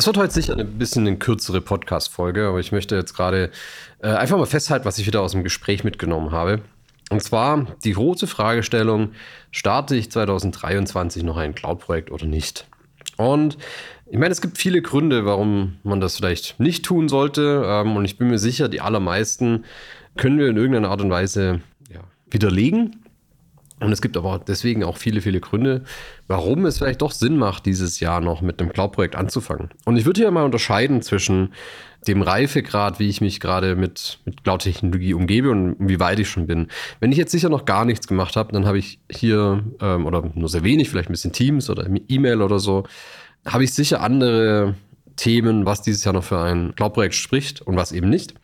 Das wird heute sicher ein bisschen eine kürzere Podcast-Folge, aber ich möchte jetzt gerade äh, einfach mal festhalten, was ich wieder aus dem Gespräch mitgenommen habe. Und zwar die große Fragestellung, starte ich 2023 noch ein Cloud-Projekt oder nicht? Und ich meine, es gibt viele Gründe, warum man das vielleicht nicht tun sollte. Ähm, und ich bin mir sicher, die allermeisten können wir in irgendeiner Art und Weise ja, widerlegen. Und es gibt aber deswegen auch viele, viele Gründe, warum es vielleicht doch Sinn macht, dieses Jahr noch mit einem Cloud-Projekt anzufangen. Und ich würde hier mal unterscheiden zwischen dem Reifegrad, wie ich mich gerade mit, mit Cloud-Technologie umgebe und wie weit ich schon bin. Wenn ich jetzt sicher noch gar nichts gemacht habe, dann habe ich hier, ähm, oder nur sehr wenig, vielleicht ein bisschen Teams oder E-Mail oder so, habe ich sicher andere Themen, was dieses Jahr noch für ein Cloud-Projekt spricht und was eben nicht.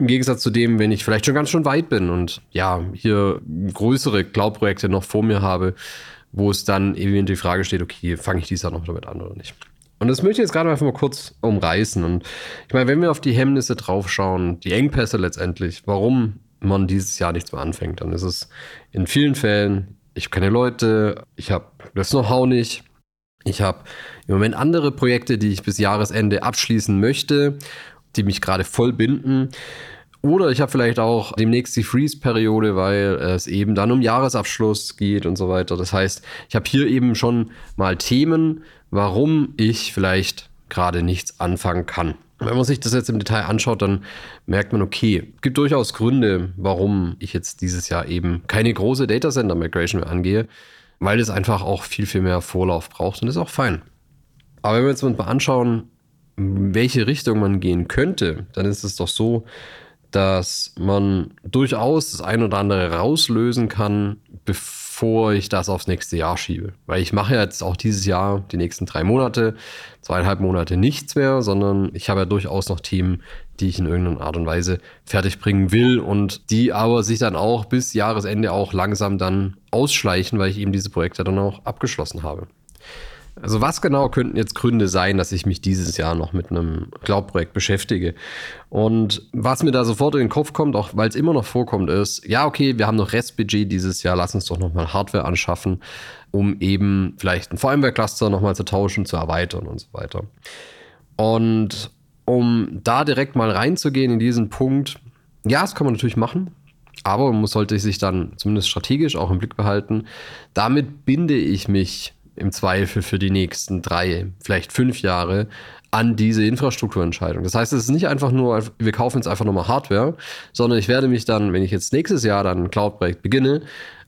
Im Gegensatz zu dem, wenn ich vielleicht schon ganz schön weit bin und ja, hier größere Cloud-Projekte noch vor mir habe, wo es dann eben die Frage steht, okay, fange ich dieses Jahr noch damit an oder nicht? Und das möchte ich jetzt gerade einfach mal kurz umreißen. Und ich meine, wenn wir auf die Hemmnisse draufschauen, die Engpässe letztendlich, warum man dieses Jahr nichts mehr anfängt, dann ist es in vielen Fällen, ich habe keine Leute, ich habe das Know-how nicht, ich habe im Moment andere Projekte, die ich bis Jahresende abschließen möchte die mich gerade voll binden. Oder ich habe vielleicht auch demnächst die Freeze-Periode, weil es eben dann um Jahresabschluss geht und so weiter. Das heißt, ich habe hier eben schon mal Themen, warum ich vielleicht gerade nichts anfangen kann. Wenn man sich das jetzt im Detail anschaut, dann merkt man, okay, gibt durchaus Gründe, warum ich jetzt dieses Jahr eben keine große Datacenter Migration mehr angehe, weil es einfach auch viel, viel mehr Vorlauf braucht und ist auch fein. Aber wenn wir jetzt mal anschauen, welche Richtung man gehen könnte, dann ist es doch so, dass man durchaus das ein oder andere rauslösen kann, bevor ich das aufs nächste Jahr schiebe. Weil ich mache jetzt auch dieses Jahr, die nächsten drei Monate, zweieinhalb Monate nichts mehr, sondern ich habe ja durchaus noch Themen, die ich in irgendeiner Art und Weise fertig bringen will und die aber sich dann auch bis Jahresende auch langsam dann ausschleichen, weil ich eben diese Projekte dann auch abgeschlossen habe. Also was genau könnten jetzt Gründe sein, dass ich mich dieses Jahr noch mit einem Cloud-Projekt beschäftige? Und was mir da sofort in den Kopf kommt, auch weil es immer noch vorkommt, ist, ja, okay, wir haben noch Restbudget dieses Jahr, lass uns doch nochmal Hardware anschaffen, um eben vielleicht ein VMware-Cluster nochmal zu tauschen, zu erweitern und so weiter. Und um da direkt mal reinzugehen in diesen Punkt, ja, das kann man natürlich machen. Aber man sollte sich dann zumindest strategisch auch im Blick behalten. Damit binde ich mich im Zweifel für die nächsten drei, vielleicht fünf Jahre an diese Infrastrukturentscheidung. Das heißt, es ist nicht einfach nur, wir kaufen jetzt einfach nochmal Hardware, sondern ich werde mich dann, wenn ich jetzt nächstes Jahr dann ein Cloud-Projekt beginne,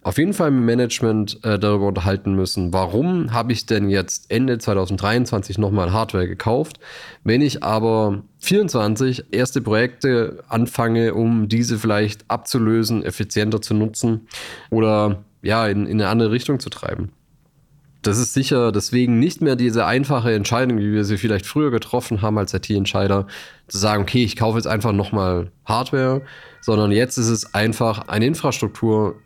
auf jeden Fall mit Management äh, darüber unterhalten müssen, warum habe ich denn jetzt Ende 2023 nochmal Hardware gekauft, wenn ich aber 24 erste Projekte anfange, um diese vielleicht abzulösen, effizienter zu nutzen oder ja, in, in eine andere Richtung zu treiben das ist sicher deswegen nicht mehr diese einfache Entscheidung, wie wir sie vielleicht früher getroffen haben als IT-Entscheider, zu sagen, okay, ich kaufe jetzt einfach nochmal Hardware, sondern jetzt ist es einfach eine Infrastruktur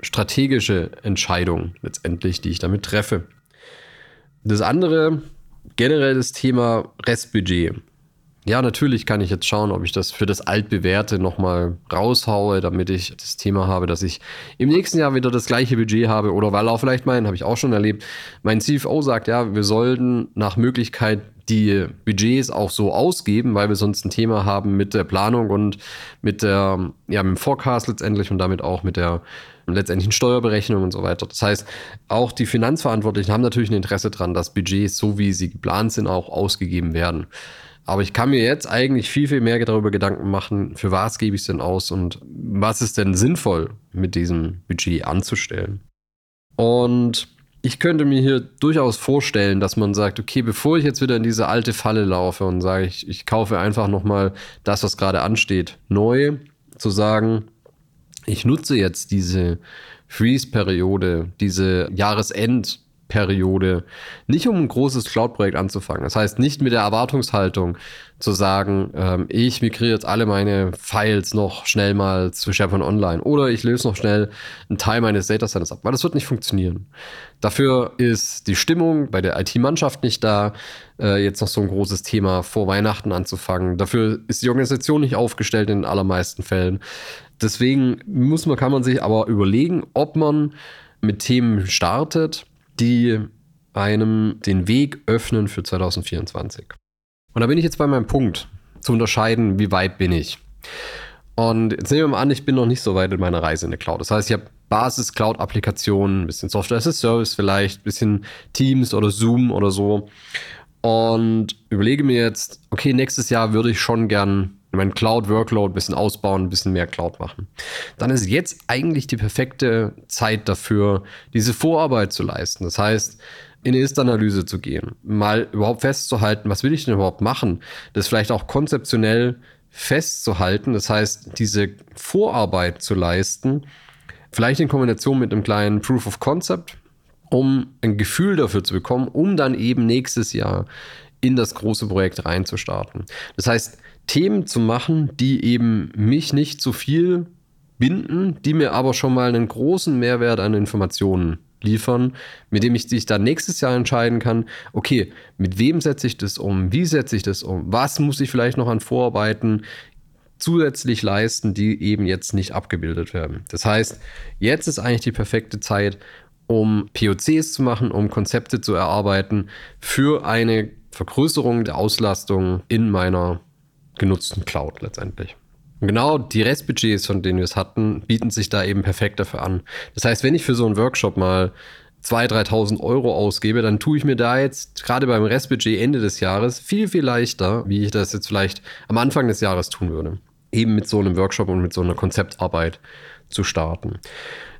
strategische Entscheidung letztendlich, die ich damit treffe. Das andere, generell das Thema Restbudget. Ja, natürlich kann ich jetzt schauen, ob ich das für das altbewährte nochmal raushaue, damit ich das Thema habe, dass ich im nächsten Jahr wieder das gleiche Budget habe oder weil auch vielleicht mein, habe ich auch schon erlebt, mein CFO sagt, ja, wir sollten nach Möglichkeit die Budgets auch so ausgeben, weil wir sonst ein Thema haben mit der Planung und mit der, ja, mit dem Forecast letztendlich und damit auch mit der letztendlichen Steuerberechnung und so weiter. Das heißt, auch die Finanzverantwortlichen haben natürlich ein Interesse daran, dass Budgets, so wie sie geplant sind, auch ausgegeben werden. Aber ich kann mir jetzt eigentlich viel, viel mehr darüber Gedanken machen, für was gebe ich es denn aus und was ist denn sinnvoll mit diesem Budget anzustellen. Und ich könnte mir hier durchaus vorstellen, dass man sagt, okay, bevor ich jetzt wieder in diese alte Falle laufe und sage, ich, ich kaufe einfach nochmal das, was gerade ansteht, neu, zu sagen, ich nutze jetzt diese Freeze-Periode, diese Jahresend- Periode nicht um ein großes Cloud-Projekt anzufangen. Das heißt, nicht mit der Erwartungshaltung zu sagen, ähm, ich migriere jetzt alle meine Files noch schnell mal zu SharePoint Online oder ich löse noch schnell einen Teil meines Datacenters ab, weil das wird nicht funktionieren. Dafür ist die Stimmung bei der IT-Mannschaft nicht da, äh, jetzt noch so ein großes Thema vor Weihnachten anzufangen. Dafür ist die Organisation nicht aufgestellt in den allermeisten Fällen. Deswegen muss man, kann man sich aber überlegen, ob man mit Themen startet, die einem den Weg öffnen für 2024. Und da bin ich jetzt bei meinem Punkt, zu unterscheiden, wie weit bin ich. Und jetzt nehmen wir mal an, ich bin noch nicht so weit in meiner Reise in der Cloud. Das heißt, ich habe Basis-Cloud-Applikationen, ein bisschen Software as a Service vielleicht, ein bisschen Teams oder Zoom oder so. Und überlege mir jetzt, okay, nächstes Jahr würde ich schon gern meinen Cloud-Workload ein bisschen ausbauen, ein bisschen mehr Cloud machen. Dann ist jetzt eigentlich die perfekte Zeit dafür, diese Vorarbeit zu leisten. Das heißt, in eine Ist-Analyse zu gehen, mal überhaupt festzuhalten, was will ich denn überhaupt machen, das vielleicht auch konzeptionell festzuhalten, das heißt, diese Vorarbeit zu leisten, vielleicht in Kombination mit einem kleinen Proof of Concept, um ein Gefühl dafür zu bekommen, um dann eben nächstes Jahr in das große Projekt reinzustarten. Das heißt, Themen zu machen, die eben mich nicht zu viel binden, die mir aber schon mal einen großen Mehrwert an Informationen liefern, mit dem ich sich dann nächstes Jahr entscheiden kann, okay, mit wem setze ich das um, wie setze ich das um, was muss ich vielleicht noch an Vorarbeiten zusätzlich leisten, die eben jetzt nicht abgebildet werden. Das heißt, jetzt ist eigentlich die perfekte Zeit, um POCs zu machen, um Konzepte zu erarbeiten für eine Vergrößerung der Auslastung in meiner genutzten Cloud letztendlich. Und genau die Restbudgets, von denen wir es hatten, bieten sich da eben perfekt dafür an. Das heißt, wenn ich für so einen Workshop mal 2.000, 3.000 Euro ausgebe, dann tue ich mir da jetzt gerade beim Restbudget Ende des Jahres viel, viel leichter, wie ich das jetzt vielleicht am Anfang des Jahres tun würde. Eben mit so einem Workshop und mit so einer Konzeptarbeit zu starten.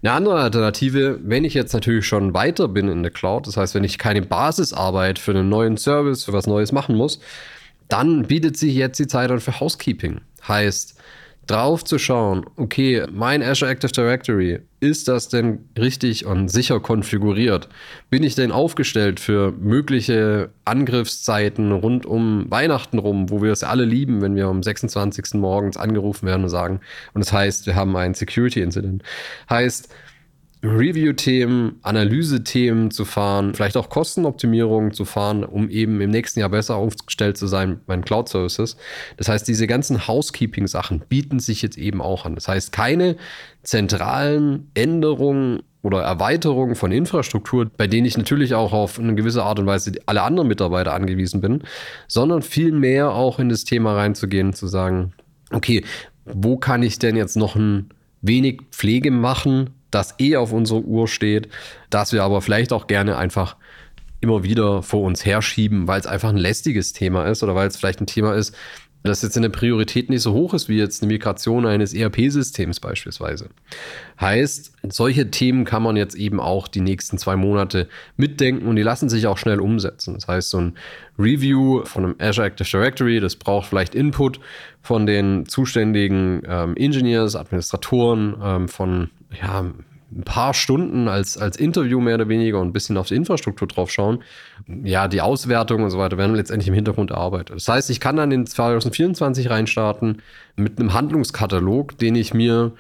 Eine andere Alternative, wenn ich jetzt natürlich schon weiter bin in der Cloud, das heißt, wenn ich keine Basisarbeit für einen neuen Service, für was Neues machen muss, dann bietet sich jetzt die Zeit an für Housekeeping. Heißt, drauf zu schauen, okay, mein Azure Active Directory, ist das denn richtig und sicher konfiguriert? Bin ich denn aufgestellt für mögliche Angriffszeiten rund um Weihnachten rum, wo wir es alle lieben, wenn wir am 26. morgens angerufen werden und sagen, und das heißt, wir haben einen Security Incident. Heißt, Review-Themen, Analyse-Themen zu fahren, vielleicht auch Kostenoptimierungen zu fahren, um eben im nächsten Jahr besser aufgestellt zu sein bei Cloud-Services. Das heißt, diese ganzen Housekeeping-Sachen bieten sich jetzt eben auch an. Das heißt, keine zentralen Änderungen oder Erweiterungen von Infrastruktur, bei denen ich natürlich auch auf eine gewisse Art und Weise alle anderen Mitarbeiter angewiesen bin, sondern vielmehr auch in das Thema reinzugehen, zu sagen, okay, wo kann ich denn jetzt noch ein wenig Pflege machen, das eh auf unserer Uhr steht, das wir aber vielleicht auch gerne einfach immer wieder vor uns herschieben, weil es einfach ein lästiges Thema ist oder weil es vielleicht ein Thema ist, das jetzt in der Priorität nicht so hoch ist wie jetzt eine Migration eines ERP-Systems beispielsweise. Heißt, solche Themen kann man jetzt eben auch die nächsten zwei Monate mitdenken und die lassen sich auch schnell umsetzen. Das heißt, so ein Review von einem Azure Active Directory, das braucht vielleicht Input von den zuständigen ähm, Engineers, Administratoren, ähm, von ja, ein paar Stunden als, als Interview mehr oder weniger und ein bisschen auf die Infrastruktur drauf schauen. Ja, die Auswertung und so weiter werden letztendlich im Hintergrund erarbeitet. Das heißt, ich kann dann in 2024 reinstarten mit einem Handlungskatalog, den ich mir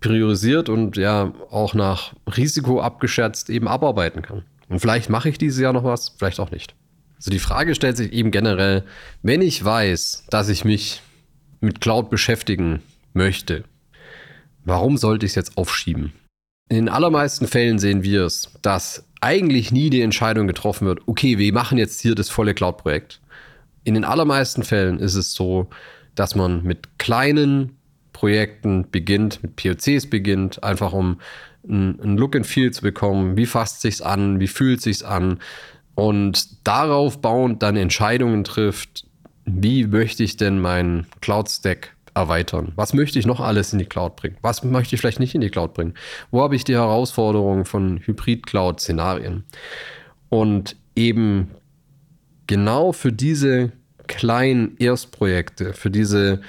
priorisiert und ja auch nach Risiko abgeschätzt eben abarbeiten kann. Und vielleicht mache ich dieses Jahr noch was, vielleicht auch nicht. Also die Frage stellt sich eben generell, wenn ich weiß, dass ich mich mit Cloud beschäftigen möchte, warum sollte ich es jetzt aufschieben? In den allermeisten Fällen sehen wir es, dass eigentlich nie die Entscheidung getroffen wird, okay, wir machen jetzt hier das volle Cloud-Projekt. In den allermeisten Fällen ist es so, dass man mit kleinen Projekten beginnt, mit POCs beginnt, einfach um ein, Look and Feel zu bekommen. Wie fasst sich's an? Wie fühlt sich's an? Und darauf bauend dann Entscheidungen trifft, wie möchte ich denn meinen Cloud-Stack erweitern? Was möchte ich noch alles in die Cloud bringen? Was möchte ich vielleicht nicht in die Cloud bringen? Wo habe ich die Herausforderungen von Hybrid-Cloud-Szenarien? Und eben genau für diese kleinen Erstprojekte, für diese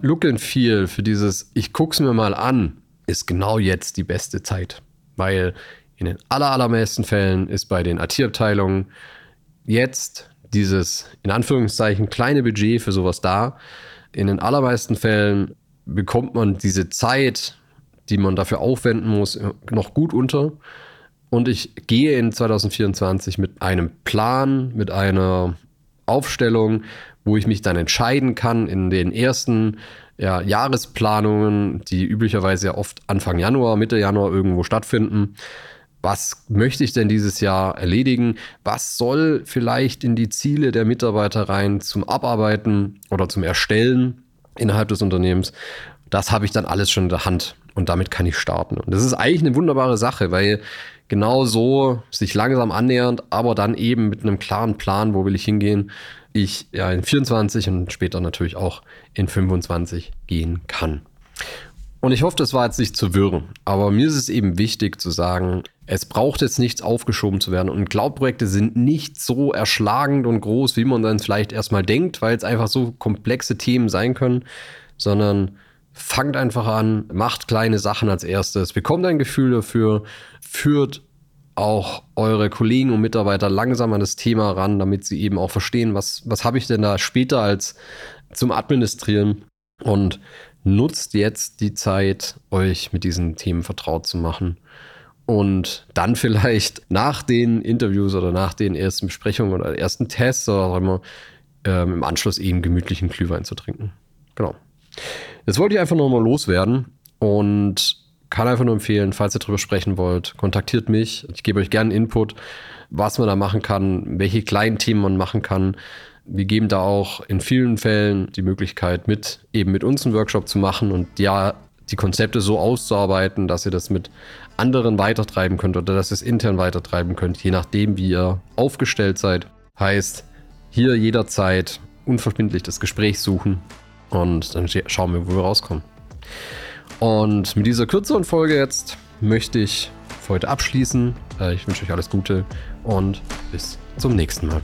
Look and Feel, für dieses Ich gucke es mir mal an, ist genau jetzt die beste Zeit. Weil In den allermeisten Fällen ist bei den IT-Abteilungen jetzt dieses in Anführungszeichen kleine Budget für sowas da. In den allermeisten Fällen bekommt man diese Zeit, die man dafür aufwenden muss, noch gut unter. Und ich gehe in 2024 mit einem Plan, mit einer Aufstellung, wo ich mich dann entscheiden kann in den ersten ja, Jahresplanungen, die üblicherweise ja oft Anfang Januar, Mitte Januar irgendwo stattfinden. Was möchte ich denn dieses Jahr erledigen? Was soll vielleicht in die Ziele der Mitarbeiter rein zum Abarbeiten oder zum Erstellen innerhalb des Unternehmens? Das habe ich dann alles schon in der Hand und damit kann ich starten. Und das ist eigentlich eine wunderbare Sache, weil genau so sich langsam annähernd, aber dann eben mit einem klaren Plan, wo will ich hingehen, ich ja in 24 und später natürlich auch in 25 gehen kann. Und ich hoffe, das war jetzt nicht zu wirren, aber mir ist es eben wichtig zu sagen, es braucht jetzt nichts aufgeschoben zu werden. Und Cloud-Projekte sind nicht so erschlagend und groß, wie man dann vielleicht erstmal denkt, weil es einfach so komplexe Themen sein können, sondern fangt einfach an, macht kleine Sachen als erstes, bekommt ein Gefühl dafür, führt auch eure Kollegen und Mitarbeiter langsam an das Thema ran, damit sie eben auch verstehen, was, was habe ich denn da später als zum Administrieren. Und nutzt jetzt die Zeit, euch mit diesen Themen vertraut zu machen und dann vielleicht nach den Interviews oder nach den ersten Besprechungen oder ersten Tests oder auch immer ähm, im Anschluss eben gemütlichen Glühwein zu trinken. Genau. Jetzt wollte ich einfach nochmal loswerden und kann einfach nur empfehlen, falls ihr darüber sprechen wollt, kontaktiert mich. Ich gebe euch gerne Input, was man da machen kann, welche kleinen Themen man machen kann. Wir geben da auch in vielen Fällen die Möglichkeit, mit eben mit uns einen Workshop zu machen und ja, die Konzepte so auszuarbeiten, dass ihr das mit anderen weitertreiben könnt oder dass ihr es intern weitertreiben könnt, je nachdem, wie ihr aufgestellt seid. Heißt, hier jederzeit unverbindlich das Gespräch suchen und dann schauen wir, wo wir rauskommen. Und mit dieser kürzeren Folge jetzt möchte ich für heute abschließen. Äh, ich wünsche euch alles Gute und bis zum nächsten Mal.